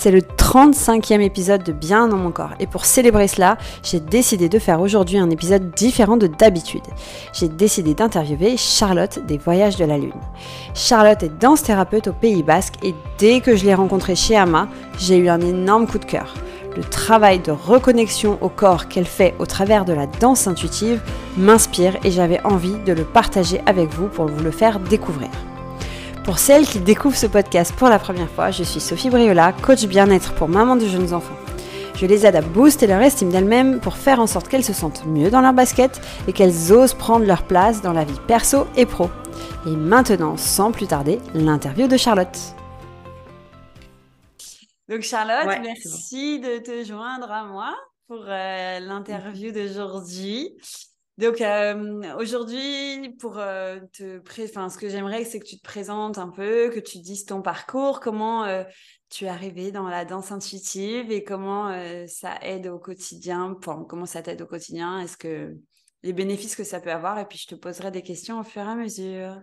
C'est le 35e épisode de Bien dans mon corps et pour célébrer cela, j'ai décidé de faire aujourd'hui un épisode différent de d'habitude. J'ai décidé d'interviewer Charlotte des Voyages de la Lune. Charlotte est danse thérapeute au Pays Basque et dès que je l'ai rencontrée chez Ama, j'ai eu un énorme coup de cœur. Le travail de reconnexion au corps qu'elle fait au travers de la danse intuitive m'inspire et j'avais envie de le partager avec vous pour vous le faire découvrir. Pour celles qui découvrent ce podcast pour la première fois, je suis Sophie Briola, coach bien-être pour maman de jeunes enfants. Je les aide à booster leur estime d'elles-mêmes pour faire en sorte qu'elles se sentent mieux dans leur basket et qu'elles osent prendre leur place dans la vie perso et pro. Et maintenant, sans plus tarder, l'interview de Charlotte. Donc Charlotte, merci de te joindre à moi pour euh, l'interview d'aujourd'hui. Donc euh, aujourd'hui, pour euh, te enfin, ce que j'aimerais, c'est que tu te présentes un peu, que tu dises ton parcours, comment euh, tu es arrivé dans la danse intuitive et comment ça aide au quotidien, comment ça t'aide au quotidien, est-ce que les bénéfices que ça peut avoir, et puis je te poserai des questions au fur et à mesure.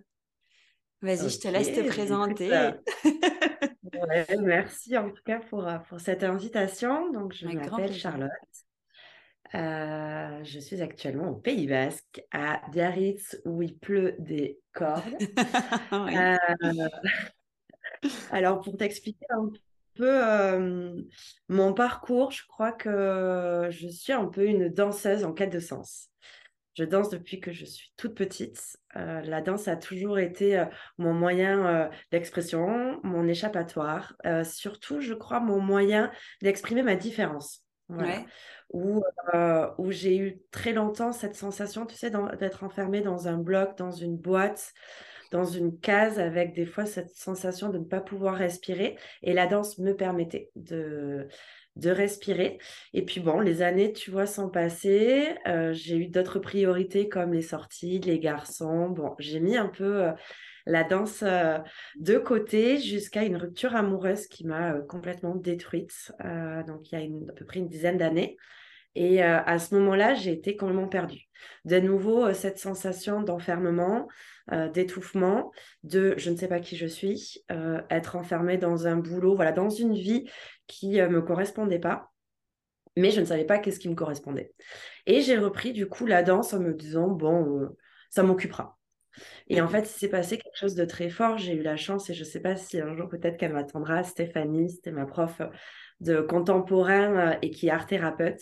Vas-y, je te laisse te présenter. merci en tout cas pour, pour cette invitation. Donc, je m'appelle Charlotte. Euh, je suis actuellement au Pays Basque, à Biarritz, où il pleut des cordes. Euh, alors, pour t'expliquer un peu euh, mon parcours, je crois que je suis un peu une danseuse en quête de sens. Je danse depuis que je suis toute petite. la danse a toujours été mon moyen d'expression, mon échappatoire, surtout, je crois, mon moyen d'exprimer ma différence. Voilà où, euh, où j'ai eu très longtemps cette sensation, tu sais, d'être enfermée dans un bloc, dans une boîte, dans une case, avec des fois cette sensation de ne pas pouvoir respirer. Et la danse me permettait de, de respirer. Et puis bon, les années, tu vois, sont passées. Euh, j'ai eu d'autres priorités comme les sorties, les garçons. Bon, j'ai mis un peu... Euh, la danse de côté jusqu'à une rupture amoureuse qui m'a complètement détruite. Donc, il y a à peu près une dizaine d'années. Et à ce moment-là, j'ai été complètement perdue. De nouveau, cette sensation d'enfermement, d'étouffement, de je ne sais pas qui je suis, être enfermée dans un boulot, voilà, dans une vie qui ne me correspondait pas. Mais je ne savais pas qu'est-ce qui me correspondait. Et j'ai repris du coup la danse en me disant, bon, ça m'occupera. Et en fait, il s'est passé quelque chose de très fort. J'ai eu la chance, et je ne sais pas si un jour peut-être qu'elle m'attendra, Stéphanie, c'était ma prof de contemporain euh, et qui est art thérapeute.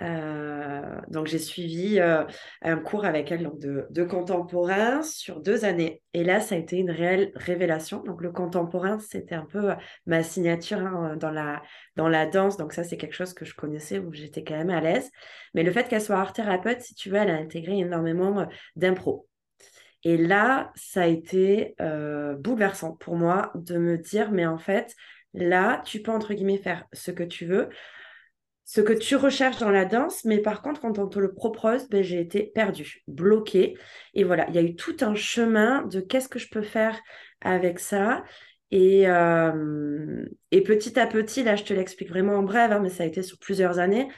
Euh, donc j'ai suivi euh, un cours avec elle donc de, contemporain sur deux années. Et là, ça a été une réelle révélation. Donc le contemporain, c'était un peu ma signature hein, dans, la, dans la danse. Donc ça, c'est quelque chose que je connaissais où j'étais quand même à l'aise. Mais le fait qu'elle soit art thérapeute, si tu veux, elle a intégré énormément d'impro. Et là, ça a été bouleversant pour moi de me dire, mais en fait, là, tu peux, entre guillemets, faire ce que tu veux, ce que tu recherches dans la danse, mais par contre, quand on te le propose, ben, j'ai été perdue, bloquée. Et voilà, il y a eu tout un chemin de qu'est-ce que je peux faire avec ça. Et, euh, et petit à petit, là, je te l'explique vraiment en bref, hein, mais ça a été sur plusieurs années.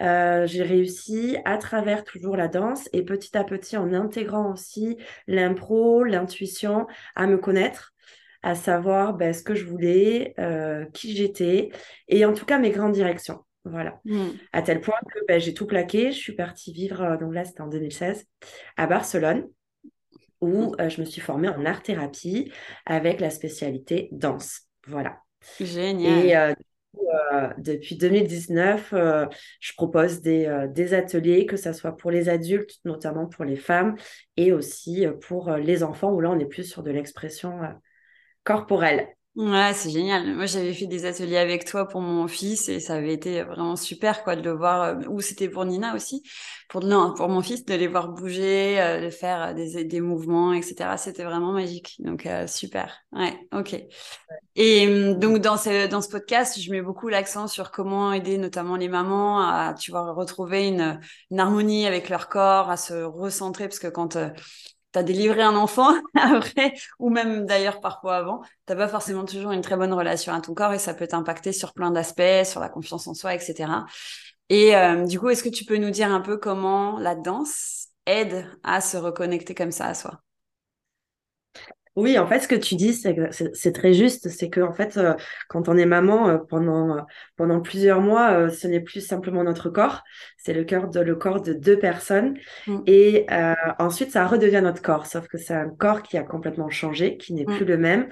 Euh, j'ai réussi à travers toujours la danse et petit à petit en intégrant aussi l'impro, l'intuition, à me connaître, à savoir ben, ce que je voulais, euh, qui j'étais et en tout cas mes grandes directions. Voilà. Mmh. À tel point que ben, j'ai tout plaqué. Je suis partie vivre, euh, donc là c'était en 2016, à Barcelone où mmh. je me suis formée en art-thérapie avec la spécialité danse. Voilà. Génial. Et euh, depuis 2019, euh, je propose des, euh, des, ateliers, que ce soit pour les adultes, notamment pour les femmes, et aussi pour les enfants, où là, on est plus sur de l'expression corporelle. Ouais, c'est génial. Moi, j'avais fait des ateliers avec toi pour mon fils et ça avait été vraiment super, quoi, de le voir. Euh, ou c'était pour Nina aussi, pour non, pour mon fils, de les voir bouger, euh, de faire euh, des, des mouvements, etc. C'était vraiment magique. Donc super. Ouais, ok. Et hum, donc dans ce dans ce podcast, je mets beaucoup l'accent sur comment aider notamment les mamans à, tu vois, retrouver une, une harmonie avec leur corps, à se recentrer, parce que quand tu as délivré un enfant après, ou même d'ailleurs parfois avant, tu pas forcément toujours une très bonne relation à ton corps et ça peut t'impacter sur plein d'aspects, sur la confiance en soi, etc. Et euh, du coup, est-ce que tu peux nous dire un peu comment la danse aide à se reconnecter comme ça à soi? Oui, en fait, ce que tu dis, c'est très juste. C'est que, en fait, euh, quand on est maman euh, pendant, euh, pendant plusieurs mois, ce n'est plus simplement notre corps, c'est le, cœur de, le corps de deux personnes. Mm. Et ensuite, ça redevient notre corps. Sauf que c'est un corps qui a complètement changé, qui n'est mm. plus le même.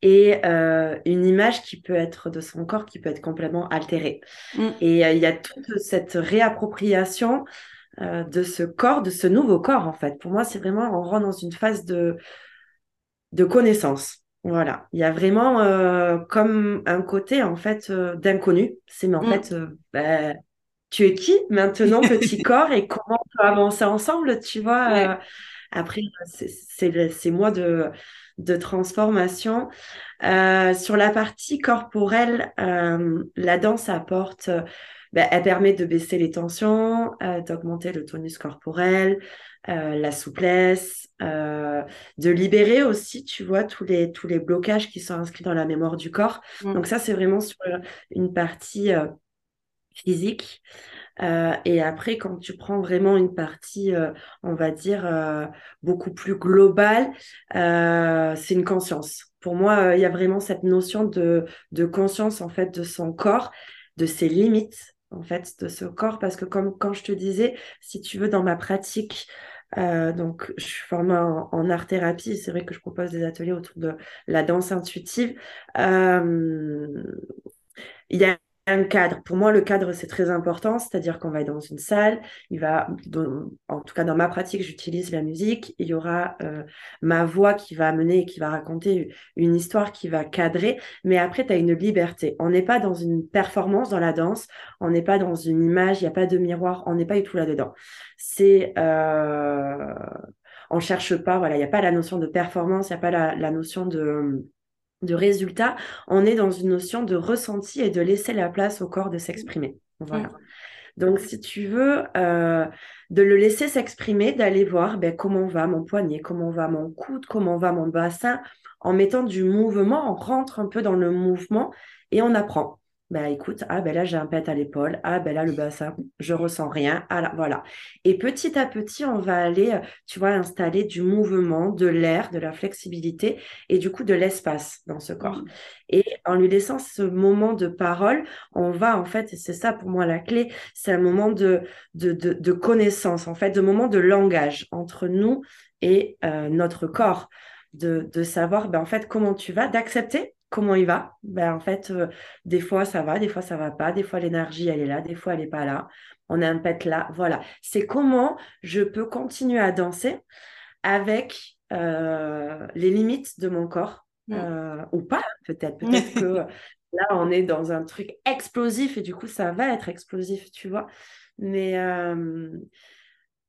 Et une image qui peut être de son corps qui peut être complètement altérée. Mm. Et il y a toute cette réappropriation de ce corps, de ce nouveau corps, en fait. Pour moi, c'est vraiment, on rentre dans une phase de de connaissance. Voilà, il y a vraiment euh, comme un côté en fait euh, d'inconnu. C'est mais en mm. fait, euh, ben, tu es qui maintenant, petit corps, et comment on peut avancer ensemble, tu vois Après, c'est moi de, de transformation. sur la partie corporelle, la danse apporte ben, elle permet de baisser les tensions, d'augmenter le tonus corporel, euh, la souplesse, euh, de libérer aussi, tu vois, tous les, tous les blocages qui sont inscrits dans la mémoire du corps. Mm. Donc ça, c'est vraiment sur une partie euh, physique. et après, quand tu prends vraiment une partie, on va dire, beaucoup plus globale, c'est une conscience. Pour moi, il y a vraiment cette notion de, de conscience, en fait, de son corps, de ses limites, en fait, de ce corps. Parce que comme quand je te disais, si tu veux, dans ma pratique, euh, donc, je suis formée en, art-thérapie. C'est vrai que je propose des ateliers autour de la danse intuitive. Euh, y a un cadre. Pour moi, le cadre, c'est très important, c'est-à-dire qu'on va être dans une salle, il va, en tout cas dans ma pratique, j'utilise la musique, il y aura euh, ma voix qui va amener, qui va raconter une histoire qui va cadrer, mais après, tu as une liberté. On n'est pas dans une performance dans la danse, on n'est pas dans une image, il n'y a pas de miroir, on n'est pas du tout là-dedans. C'est... Euh... On cherche pas, voilà, il n'y a pas la notion de performance, il n'y a pas la notion de de résultat, on est dans une notion de ressenti et de laisser la place au corps de s'exprimer. Voilà. Donc, si tu veux, euh, de le laisser s'exprimer, d'aller voir ben, comment va mon poignet, comment va mon coude, comment va mon bassin, en mettant du mouvement, on rentre un peu dans le mouvement et on apprend bah écoute, ah ben là j'ai un pet à l'épaule, ah ben là le bassin, je ressens rien, ah là, voilà. Et petit à petit, on va aller, euh, tu vois, installer du mouvement, de l'air, de la flexibilité et du coup de l'espace dans ce corps. Mmh. Et en lui laissant ce moment de parole, on va en fait, c'est ça pour moi la clé, c'est un moment de, de, de, connaissance, en fait, de moment de langage entre nous et euh, notre corps. De, de savoir ben, en fait comment tu vas, d'accepter comment il va? Ben, En fait, euh, des fois ça va, des fois ça va pas, des fois l'énergie elle est là, des fois elle n'est pas là, on a un pet là, voilà. C'est comment je peux continuer à danser avec euh, les limites de mon corps, mm. euh, ou pas peut-être, peut-être que là on est dans un truc explosif et du coup ça va être explosif, tu vois. Mais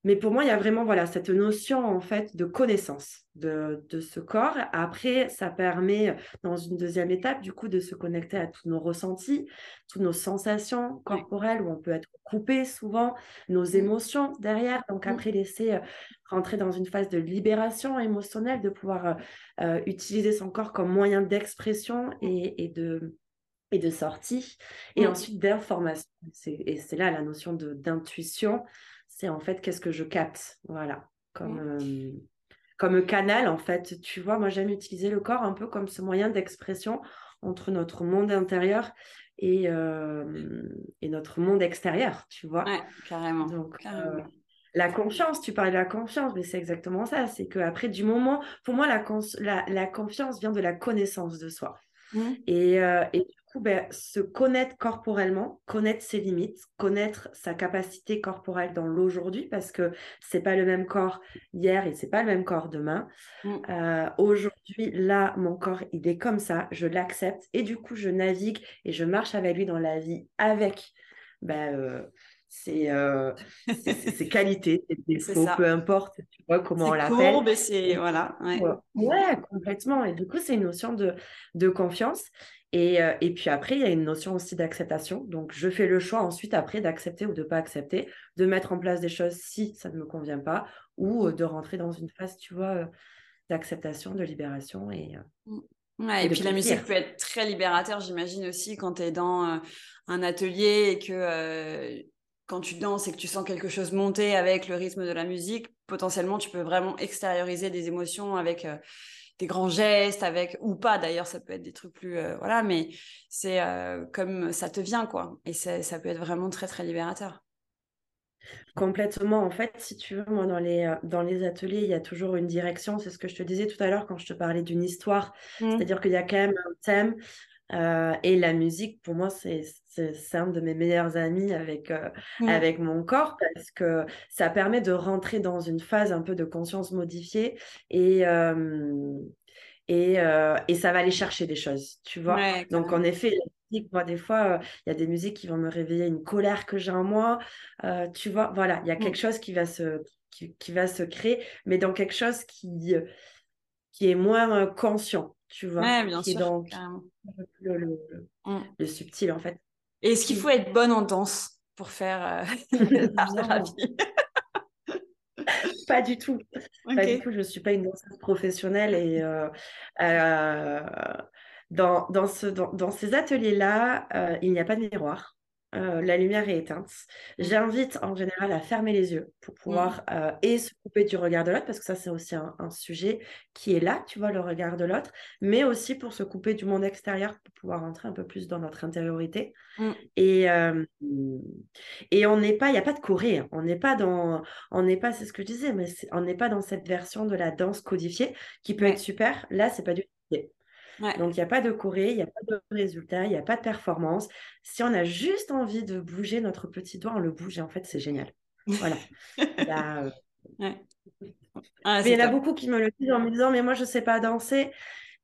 mais pour moi, il y a vraiment voilà, cette notion en fait de connaissance de, ce corps. Après, ça permet dans une deuxième étape du coup de se connecter à tous nos ressentis, toutes nos sensations corporelles où on peut être coupé souvent, nos émotions derrière. Donc après, laisser euh, rentrer dans une phase de libération émotionnelle, de pouvoir euh, euh, utiliser son corps comme moyen d'expression et, de et de sortie, et ensuite d'information. Et c'est là la notion d'intuition c'est en fait qu'est-ce que je capte, voilà, comme, euh, comme canal en fait. Tu vois, moi j'aime utiliser le corps un peu comme ce moyen d'expression entre notre monde intérieur et, euh, et notre monde extérieur, tu vois. Ouais, carrément. Donc, euh, la confiance, tu parlais de la confiance, mais c'est exactement ça. C'est qu'après, du moment, pour moi, la, la, confiance vient de la connaissance de soi. Mmh. Et, et, ben, se connaître corporellement, connaître ses limites, connaître sa capacité corporelle dans l'aujourd'hui, parce que c'est pas le même corps hier et c'est pas le même corps demain. Mm. Euh, aujourd'hui, là, mon corps, il est comme ça, je l'accepte et du coup, je navigue et je marche avec lui dans la vie avec ben, euh, ses, euh, qualités, ses défauts, peu importe, tu vois comment on l'appelle. c'est voilà. Ouais. complètement. Et du coup, c'est une notion de, de confiance. Et, euh, et, puis après, il y a une notion aussi d'acceptation. Donc, je fais le choix ensuite, après, d'accepter ou de ne pas accepter, de mettre en place des choses si ça ne me convient pas, ou euh, de rentrer dans une phase, tu vois, euh, d'acceptation, de libération. Et, mmh. et, puis la musique peut être très libérateur, j'imagine aussi, quand tu es dans un atelier et que quand tu danses et que tu sens quelque chose monter avec le rythme de la musique, potentiellement, tu peux vraiment extérioriser des émotions avec des grands gestes, avec ou pas d'ailleurs, ça peut être des trucs plus voilà, mais c'est comme ça te vient quoi, et ça peut être vraiment très très libérateur. Complètement. En fait, si tu veux, moi, dans les, dans les ateliers, il y a toujours une direction. C'est ce que je te disais tout à l'heure quand je te parlais d'une histoire. Mmh. C'est-à-dire qu'il y a quand même un thème. Et la musique, pour moi, c'est un de mes meilleurs amis avec, mmh. avec mon corps parce que ça permet de rentrer dans une phase un peu de conscience modifiée et, et, et ça va aller chercher des choses, tu vois? Donc, en effet, moi, des fois, il y a des musiques qui vont me réveiller une colère que j'ai en moi. tu vois, voilà, il y a mmh. quelque chose qui va se, qui, va se créer, mais dans quelque chose qui, qui est moins conscient, tu vois. Ouais, bien qui sûr. Est dans le, mmh. le, subtil, en fait. Et est-ce qu'il faut être bonne en danse pour faire la thérapie? Pas du tout. Pas du tout. Je ne suis pas une danseuse professionnelle et dans, dans, ce, dans, ces ateliers-là, euh, il n'y a pas de miroir. Euh, la lumière est éteinte. J'invite en général à fermer les yeux pour pouvoir mmh. euh, et se couper du regard de l'autre, parce que ça, c'est aussi un, sujet qui est là, tu vois, le regard de l'autre, mais aussi pour se couper du monde extérieur pour pouvoir entrer un peu plus dans notre intériorité. Mmh. Et, et on n'est pas, il n'y a pas de Corée, hein. on n'est pas dans, on n'est pas, c'est ce que je disais, mais on n'est pas dans cette version de la danse codifiée qui peut être super. Là, c'est pas du tout. Donc, il n'y a pas de Corée, il n'y a pas de résultat, il n'y a pas de performance. Si on a juste envie de bouger notre petit doigt, on le bouge et en fait, c'est génial. Voilà. Euh, ah, il y en a beaucoup qui me le disent en me disant, mais moi, je ne sais pas danser.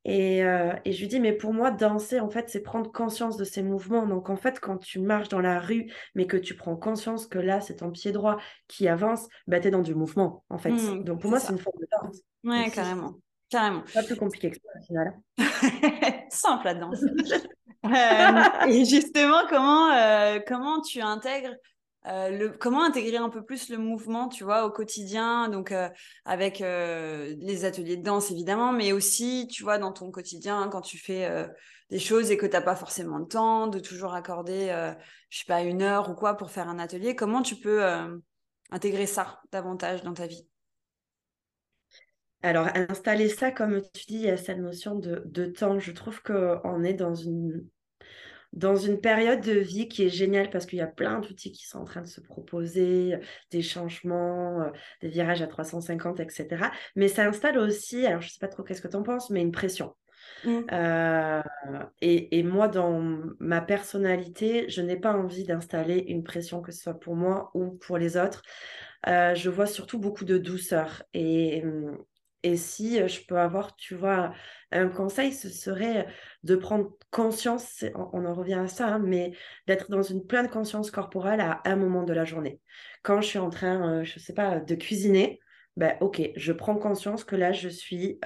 Et, euh, et, je lui dis, mais pour moi, danser, en fait, c'est prendre conscience de ces mouvements. Donc, en fait, quand tu marches dans la rue, mais que tu prends conscience que là, c'est ton pied droit qui avance, bah, tu es dans du mouvement, en fait. Mmh, Donc, pour moi, c'est une forme de danse. Ouais, carrément. Carrément. Pas plus compliqué que ça, au final. Simple la danse. Euh, et justement, comment, euh, comment tu intègres euh, le, comment intégrer un peu plus le mouvement, tu vois, au quotidien, donc avec les ateliers de danse évidemment, mais aussi, tu vois, dans ton quotidien, quand tu fais des choses et que tu n'as pas forcément le temps de toujours accorder, je sais pas, une heure ou quoi pour faire un atelier, comment tu peux intégrer ça davantage dans ta vie? Alors, installer ça, comme tu dis, il y a cette notion de, temps. Je trouve qu'on est dans une, dans une période de vie qui est géniale parce qu'il y a plein d'outils qui sont en train de se proposer, des changements, euh, des virages à 350, etc. Mais ça installe aussi, alors je ne sais pas trop qu'est-ce que tu en penses, mais une pression. Mmh. Euh, et, moi, dans ma personnalité, je n'ai pas envie d'installer une pression, que ce soit pour moi ou pour les autres. Euh, je vois surtout beaucoup de douceur. Et, et si je peux avoir, tu vois, un conseil, ce serait de prendre conscience, on en revient à ça, hein, mais d'être dans une pleine conscience corporelle à un moment de la journée. Quand je suis en train, je ne sais pas, de cuisiner, ben, ok, je prends conscience que là, je suis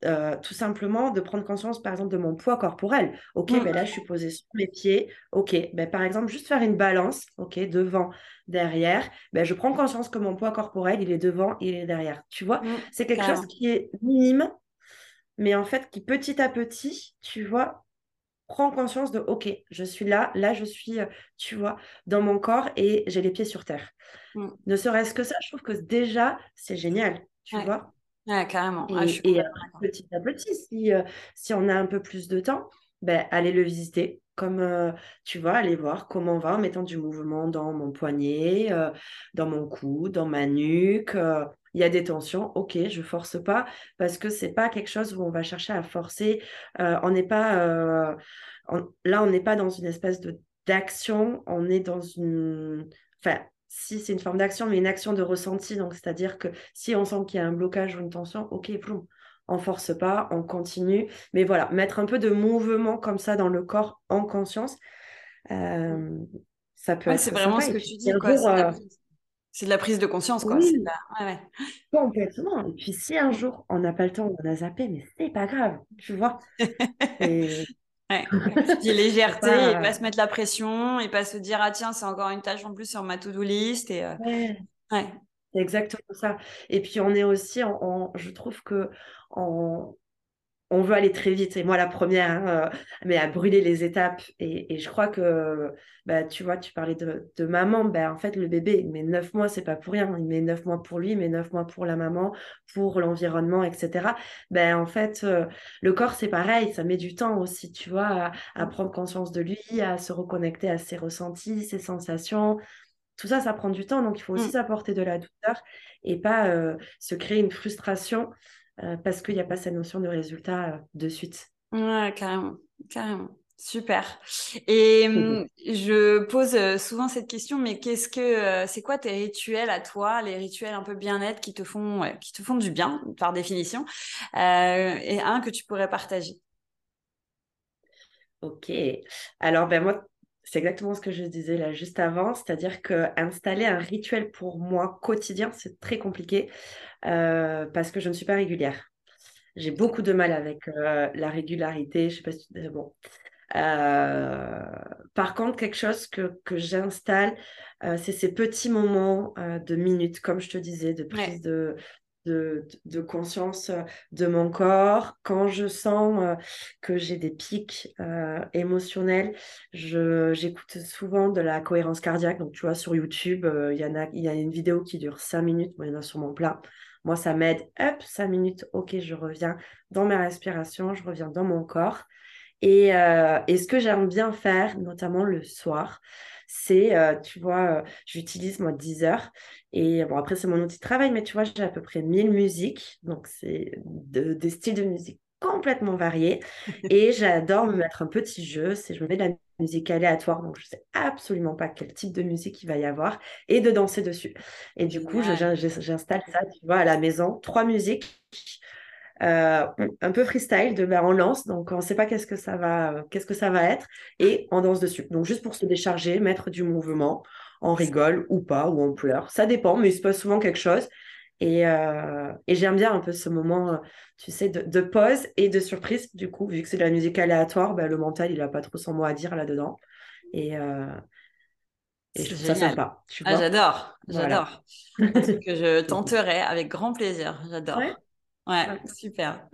tout simplement de prendre conscience, par exemple, de mon poids corporel. Ok, mm. ben là, je suis posée sur mes pieds. Ok, ben, par exemple, juste faire une balance, ok, devant, derrière. Ben, je prends conscience que mon poids corporel, il est devant, il est derrière. Tu vois, mm. c'est quelque chose qui est minime, mais en fait, qui petit à petit, tu vois, prend conscience de, ok, je suis là, là, je suis, euh, tu vois, dans mon corps et j'ai les pieds sur terre. Mm. Ne serait-ce que ça, je trouve que déjà, c'est génial, tu vois? Ouais, carrément. Ah, et, petit à petit, si, euh, si on a un peu plus de temps, ben, allez le visiter. Comme euh, tu vois, aller voir comment on va en mettant du mouvement dans mon poignet, euh, dans mon cou, dans ma nuque. Il y a des tensions, ok, je force pas parce que c'est pas quelque chose où on va chercher à forcer. on n'est pas là, on n'est pas dans une espèce de d'action, on est dans une. Enfin, si c'est une forme d'action, mais une action de ressenti. Donc, c'est-à-dire que si on sent qu'il y a un blocage ou une tension, ok, plomb, on force pas, on continue. Mais voilà, mettre un peu de mouvement comme ça dans le corps en conscience, euh, ça peut être. C'est vraiment ce que tu dis. C'est de, la prise de conscience, quoi. Oui, Complètement. Et puis, si un jour on n'a pas le temps, on a zappé, mais c'est pas grave, tu vois. Ouais, dis légèreté et pas se mettre la pression et pas se dire ah tiens c'est encore une tâche en plus sur ma to-do list et euh, ouais. C'est exactement ça. Et puis on est aussi en, je trouve que en on veut aller très vite. Et moi, la première, hein, euh, mais à brûler les étapes. Et, je crois que, bah, tu vois, tu parlais de, maman. Ben, en fait, le bébé, il met neuf mois, c'est pas pour rien. Il met neuf mois pour lui, il met neuf mois pour la maman, pour l'environnement, etc. Ben, en fait, euh, le corps, c'est pareil. Ça met du temps aussi, tu vois, à, prendre conscience de lui, à se reconnecter à ses ressentis, ses sensations tout ça, ça prend du temps. Donc, il faut aussi mmh. s'apporter de la douceur et pas euh, se créer une frustration euh, parce qu'il n'y a pas cette notion de résultat euh, de suite. Ouais, carrément, carrément. Super. Et hum, je pose euh, souvent cette question, mais qu'est-ce que c'est quoi tes rituels à toi, les rituels un peu bien-être qui te font qui te font du bien par définition, et un que tu pourrais partager? Ok. Alors ben moi, c'est exactement ce que je disais là juste avant, c'est-à-dire que installer un rituel pour moi quotidien, c'est très compliqué euh, parce que je ne suis pas régulière. J'ai beaucoup de mal avec euh, la régularité. Je sais pas si bon. Euh, par contre, quelque chose que, que j'installe, c'est ces petits moments de minutes, comme je te disais, de prise de, de, conscience euh, de mon corps. Quand je sens euh, que j'ai des pics euh, émotionnels, j'écoute souvent de la cohérence cardiaque. Donc, tu vois, sur YouTube, il y, a, y a une vidéo qui dure 5 minutes. Moi, il y en a sur mon plat. Moi, ça m'aide. Hop, 5 minutes. Ok, je reviens dans ma respiration, je reviens dans mon corps. Et, et ce que j'aime bien faire, notamment le soir, c'est, tu vois, j'utilise moi 10 heures et bon, après, c'est mon outil de travail, mais tu vois, j'ai à peu près 1000 musiques. Donc, c'est des styles de musique complètement variés. Et j'adore me mettre un petit jeu. C'est je me mets de la musique aléatoire, donc je sais absolument pas quel type de musique il va y avoir, et de danser dessus. Et du coup, j'installe ça, tu vois, à la maison. Trois musiques. Euh, un peu freestyle de ben, on lance donc on ne sait pas qu'est-ce que ça va qu'est-ce que ça va être et on danse dessus donc juste pour se décharger mettre du mouvement on rigole ou pas, ou on pleure. Ça dépend, mais il se passe souvent quelque chose. Et, euh, j'aime bien un peu ce moment, euh, tu sais, de, pause et de surprise. Du coup, vu que c'est de la musique aléatoire, ben, le mental, il n'a pas trop son mot à dire là-dedans. Et, euh, je trouve ça sympa. Ah, j'adore, j'adore. que je tenterai avec grand plaisir. J'adore. Ouais, super.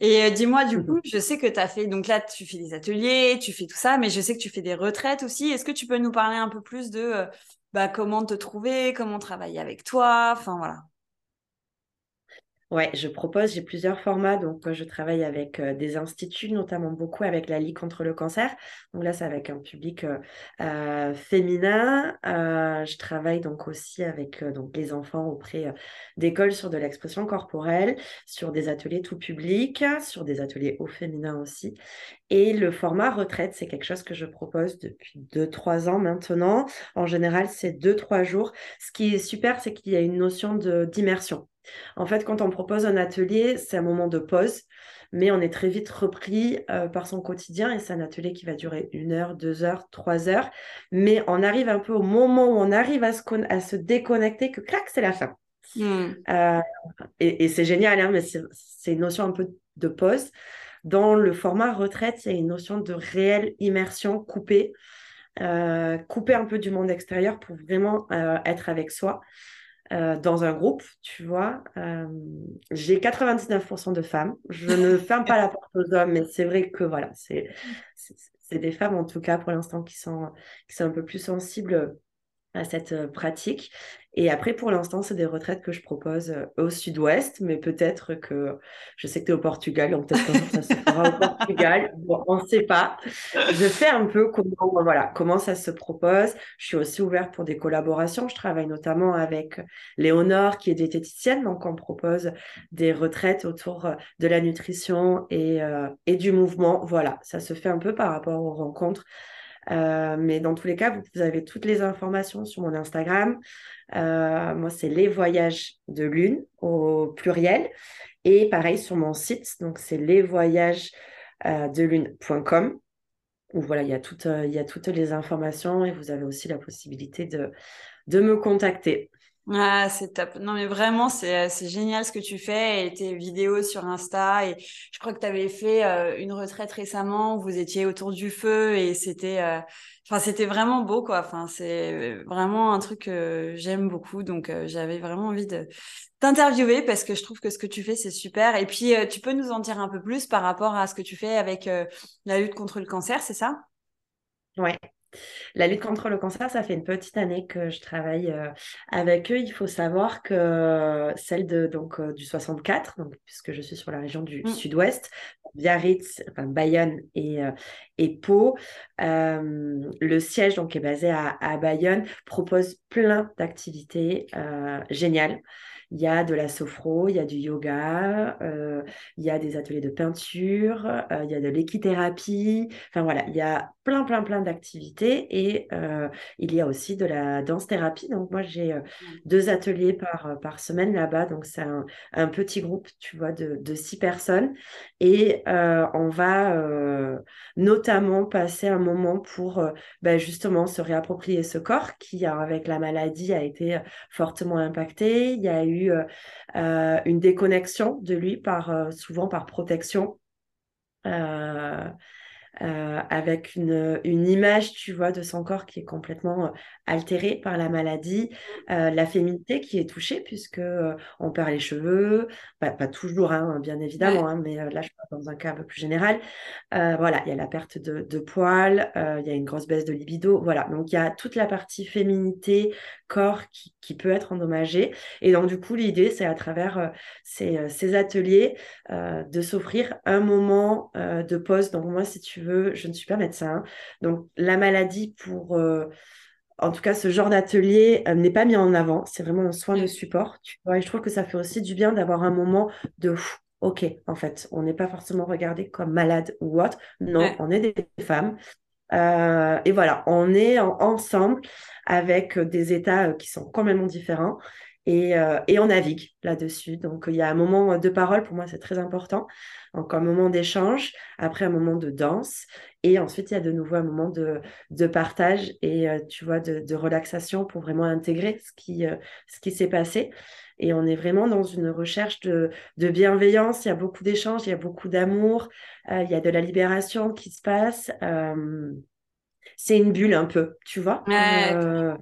Et euh, dis-moi, du coup, je sais que tu as fait, donc là, tu fais des ateliers, tu fais tout ça, mais je sais que tu fais des retraites aussi. Est-ce que tu peux nous parler un peu plus de euh, bah, comment te trouver, comment travailler avec toi? Enfin, voilà. Ouais, je propose, j'ai plusieurs formats. Donc, je travaille avec euh, des instituts, notamment beaucoup avec la Ligue contre le cancer. Donc là, c'est avec un public euh, euh, féminin. je travaille donc aussi avec donc les enfants auprès d'écoles sur de l'expression corporelle, sur des ateliers tout public, sur des ateliers au féminin aussi. Et le format retraite, c'est quelque chose que je propose depuis 2-3 ans maintenant. En général, c'est 2-3 jours. Ce qui est super, c'est qu'il y a une notion d'immersion. En fait, quand on propose un atelier, c'est un moment de pause, mais on est très vite repris euh, par son quotidien et c'est un atelier qui va durer une heure, deux heures, trois heures. Mais on arrive un peu au moment où on arrive à se, déconnecter, que clac, c'est la fin. Hmm. Euh, et, c'est génial, hein, mais c'est une notion un peu de pause. Dans le format retraite, il y a une notion de réelle immersion coupée, euh, couper un peu du monde extérieur pour vraiment être avec soi. Euh, dans un groupe, tu vois, euh, j'ai 99% de femmes. Je ne ferme pas la porte aux hommes, mais c'est vrai que voilà, c'est des femmes en tout cas pour l'instant qui sont, qui sont un peu plus sensibles à cette euh, pratique. Et après, pour l'instant, c'est des retraites que je propose euh, au sud-ouest, mais peut-être que je sais que tu es au Portugal, donc peut-être que ça se fera au Portugal. Bon, on ne sait pas. Je fais un peu comment, voilà, comment ça se propose. Je suis aussi ouverte pour des collaborations. Je travaille notamment avec Léonore, qui est diététicienne, donc on propose des retraites autour euh, de la nutrition et, et du mouvement. Voilà, ça se fait un peu par rapport aux rencontres euh, mais dans tous les cas, vous, avez toutes les informations sur mon Instagram. Euh, moi, c'est les voyages de lune au pluriel. Et pareil sur mon site, donc c'est lesvoyagesdelune.com euh, où voilà, il y, a toutes, il y a toutes les informations et vous avez aussi la possibilité de, de me contacter. Ah, c'est top. Non, mais vraiment, c'est, c'est génial ce que tu fais et tes vidéos sur Insta. Et je crois que tu avais fait euh, une retraite récemment où vous étiez autour du feu et c'était, euh, c'était vraiment beau, quoi. Enfin, c'est vraiment un truc que j'aime beaucoup. Donc, euh, j'avais vraiment envie de t'interviewer parce que je trouve que ce que tu fais, c'est super. Et puis, tu peux nous en dire un peu plus par rapport à ce que tu fais avec la lutte contre le cancer, c'est ça? Ouais, la lutte contre le cancer, ça fait une petite année que je travaille euh, avec eux. Il faut savoir que celle de, donc, euh, du 64, donc, puisque je suis sur la région du mmh. sud-ouest, Biarritz, enfin, Bayonne et, euh, et Pau, le siège donc, est basé à, à Bayonne, propose plein d'activités géniales. Il y a de la sophro, il y a du yoga, euh, il y a des ateliers de peinture, euh, il y a de l'équithérapie. Enfin voilà, il y a plein, plein, plein d'activités et euh, il y a aussi de la danse-thérapie. Donc moi, j'ai deux ateliers par, par semaine là-bas. Donc c'est un, petit groupe, tu vois, de, de six personnes. Et on va notamment passer un moment pour ben, justement se réapproprier ce corps qui, avec la maladie, a été fortement impacté. Il y a eu euh, euh, une déconnexion de lui, par, euh, souvent par protection. Avec une, une, image, tu vois, de son corps qui est complètement altérée par la maladie, la féminité qui est touchée puisque on perd les cheveux, pas toujours, hein, bien évidemment, hein, mais là je parle dans un cas un peu plus général. voilà, il y a la perte de, de poils, il y a une grosse baisse de libido, voilà. Donc il y a toute la partie féminité, corps qui, qui, peut être endommagé. Et donc, du coup, l'idée, c'est à travers euh, ces, euh, ces, ateliers euh, de s'offrir un moment de pause. Donc, moi, si tu veux, je ne suis pas médecin. Donc, la maladie pour en tout cas, ce genre d'atelier n'est pas mis en avant. C'est vraiment un soin de support. Tu vois, et je trouve que ça fait aussi du bien d'avoir un moment de OK, en fait, on n'est pas forcément regardé comme malade ou autre. Non, on est des femmes. et voilà, on est ensemble avec euh, des états euh, qui sont complètement différents. Et, euh, et, on navigue là-dessus. Donc, il y a un moment de parole, pour moi, c'est très important. Donc, un moment d'échange, après un moment de danse, et ensuite, il y a de nouveau un moment de, de partage et, tu vois, de, de, relaxation pour vraiment intégrer ce qui, ce qui s'est passé. Et on est vraiment dans une recherche de, de bienveillance. Il y a beaucoup d'échanges, il y a beaucoup d'amour, il y a de la libération qui se passe c'est une bulle un peu, tu vois. Euh,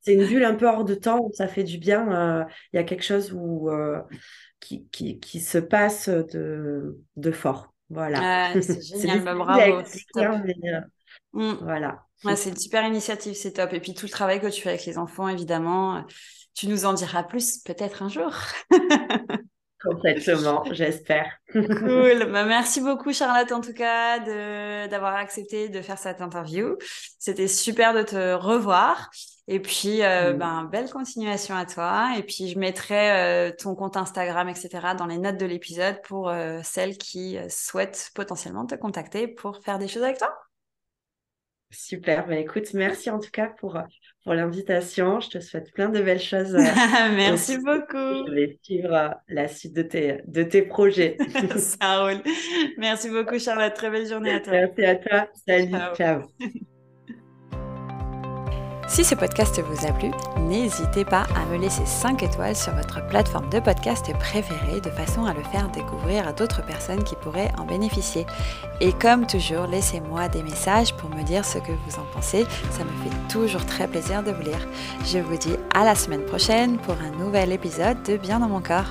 c'est une bulle un peu hors de temps où ça fait du bien. Euh, il y a quelque chose où, euh, qui, qui, qui, se passe de, de fort. Voilà. c'est génial, bah, bravo. Mm. Voilà. c'est une super initiative, c'est top. Et puis tout le travail que tu fais avec les enfants, évidemment, tu nous en diras plus peut-être un jour. Complètement, j'espère. Cool. Bah, merci beaucoup, Charlotte, en tout cas, d'avoir accepté de faire cette interview. C'était super de te revoir. Et puis, euh, ben, belle continuation à toi. Et puis, je mettrai euh, ton compte Instagram, etc., dans les notes de l'épisode pour euh, celles qui souhaitent potentiellement te contacter pour faire des choses avec toi. Super, bah, écoute, merci en tout cas pour, pour l'invitation. Je te souhaite plein de belles choses. Merci beaucoup. Je vais suivre la suite de tes, de tes projets. Ça roule. Merci beaucoup, Charlotte. Très belle journée à toi. Merci à toi. Salut. ciao. Si ce podcast vous a plu, n'hésitez pas à me laisser 5 étoiles sur votre plateforme de podcast préférée de façon à le faire découvrir à d'autres personnes qui pourraient en bénéficier. Et comme toujours, laissez-moi des messages pour me dire ce que vous en pensez. Ça me fait toujours très plaisir de vous lire. Je vous dis à la semaine prochaine pour un nouvel épisode de Bien dans mon corps.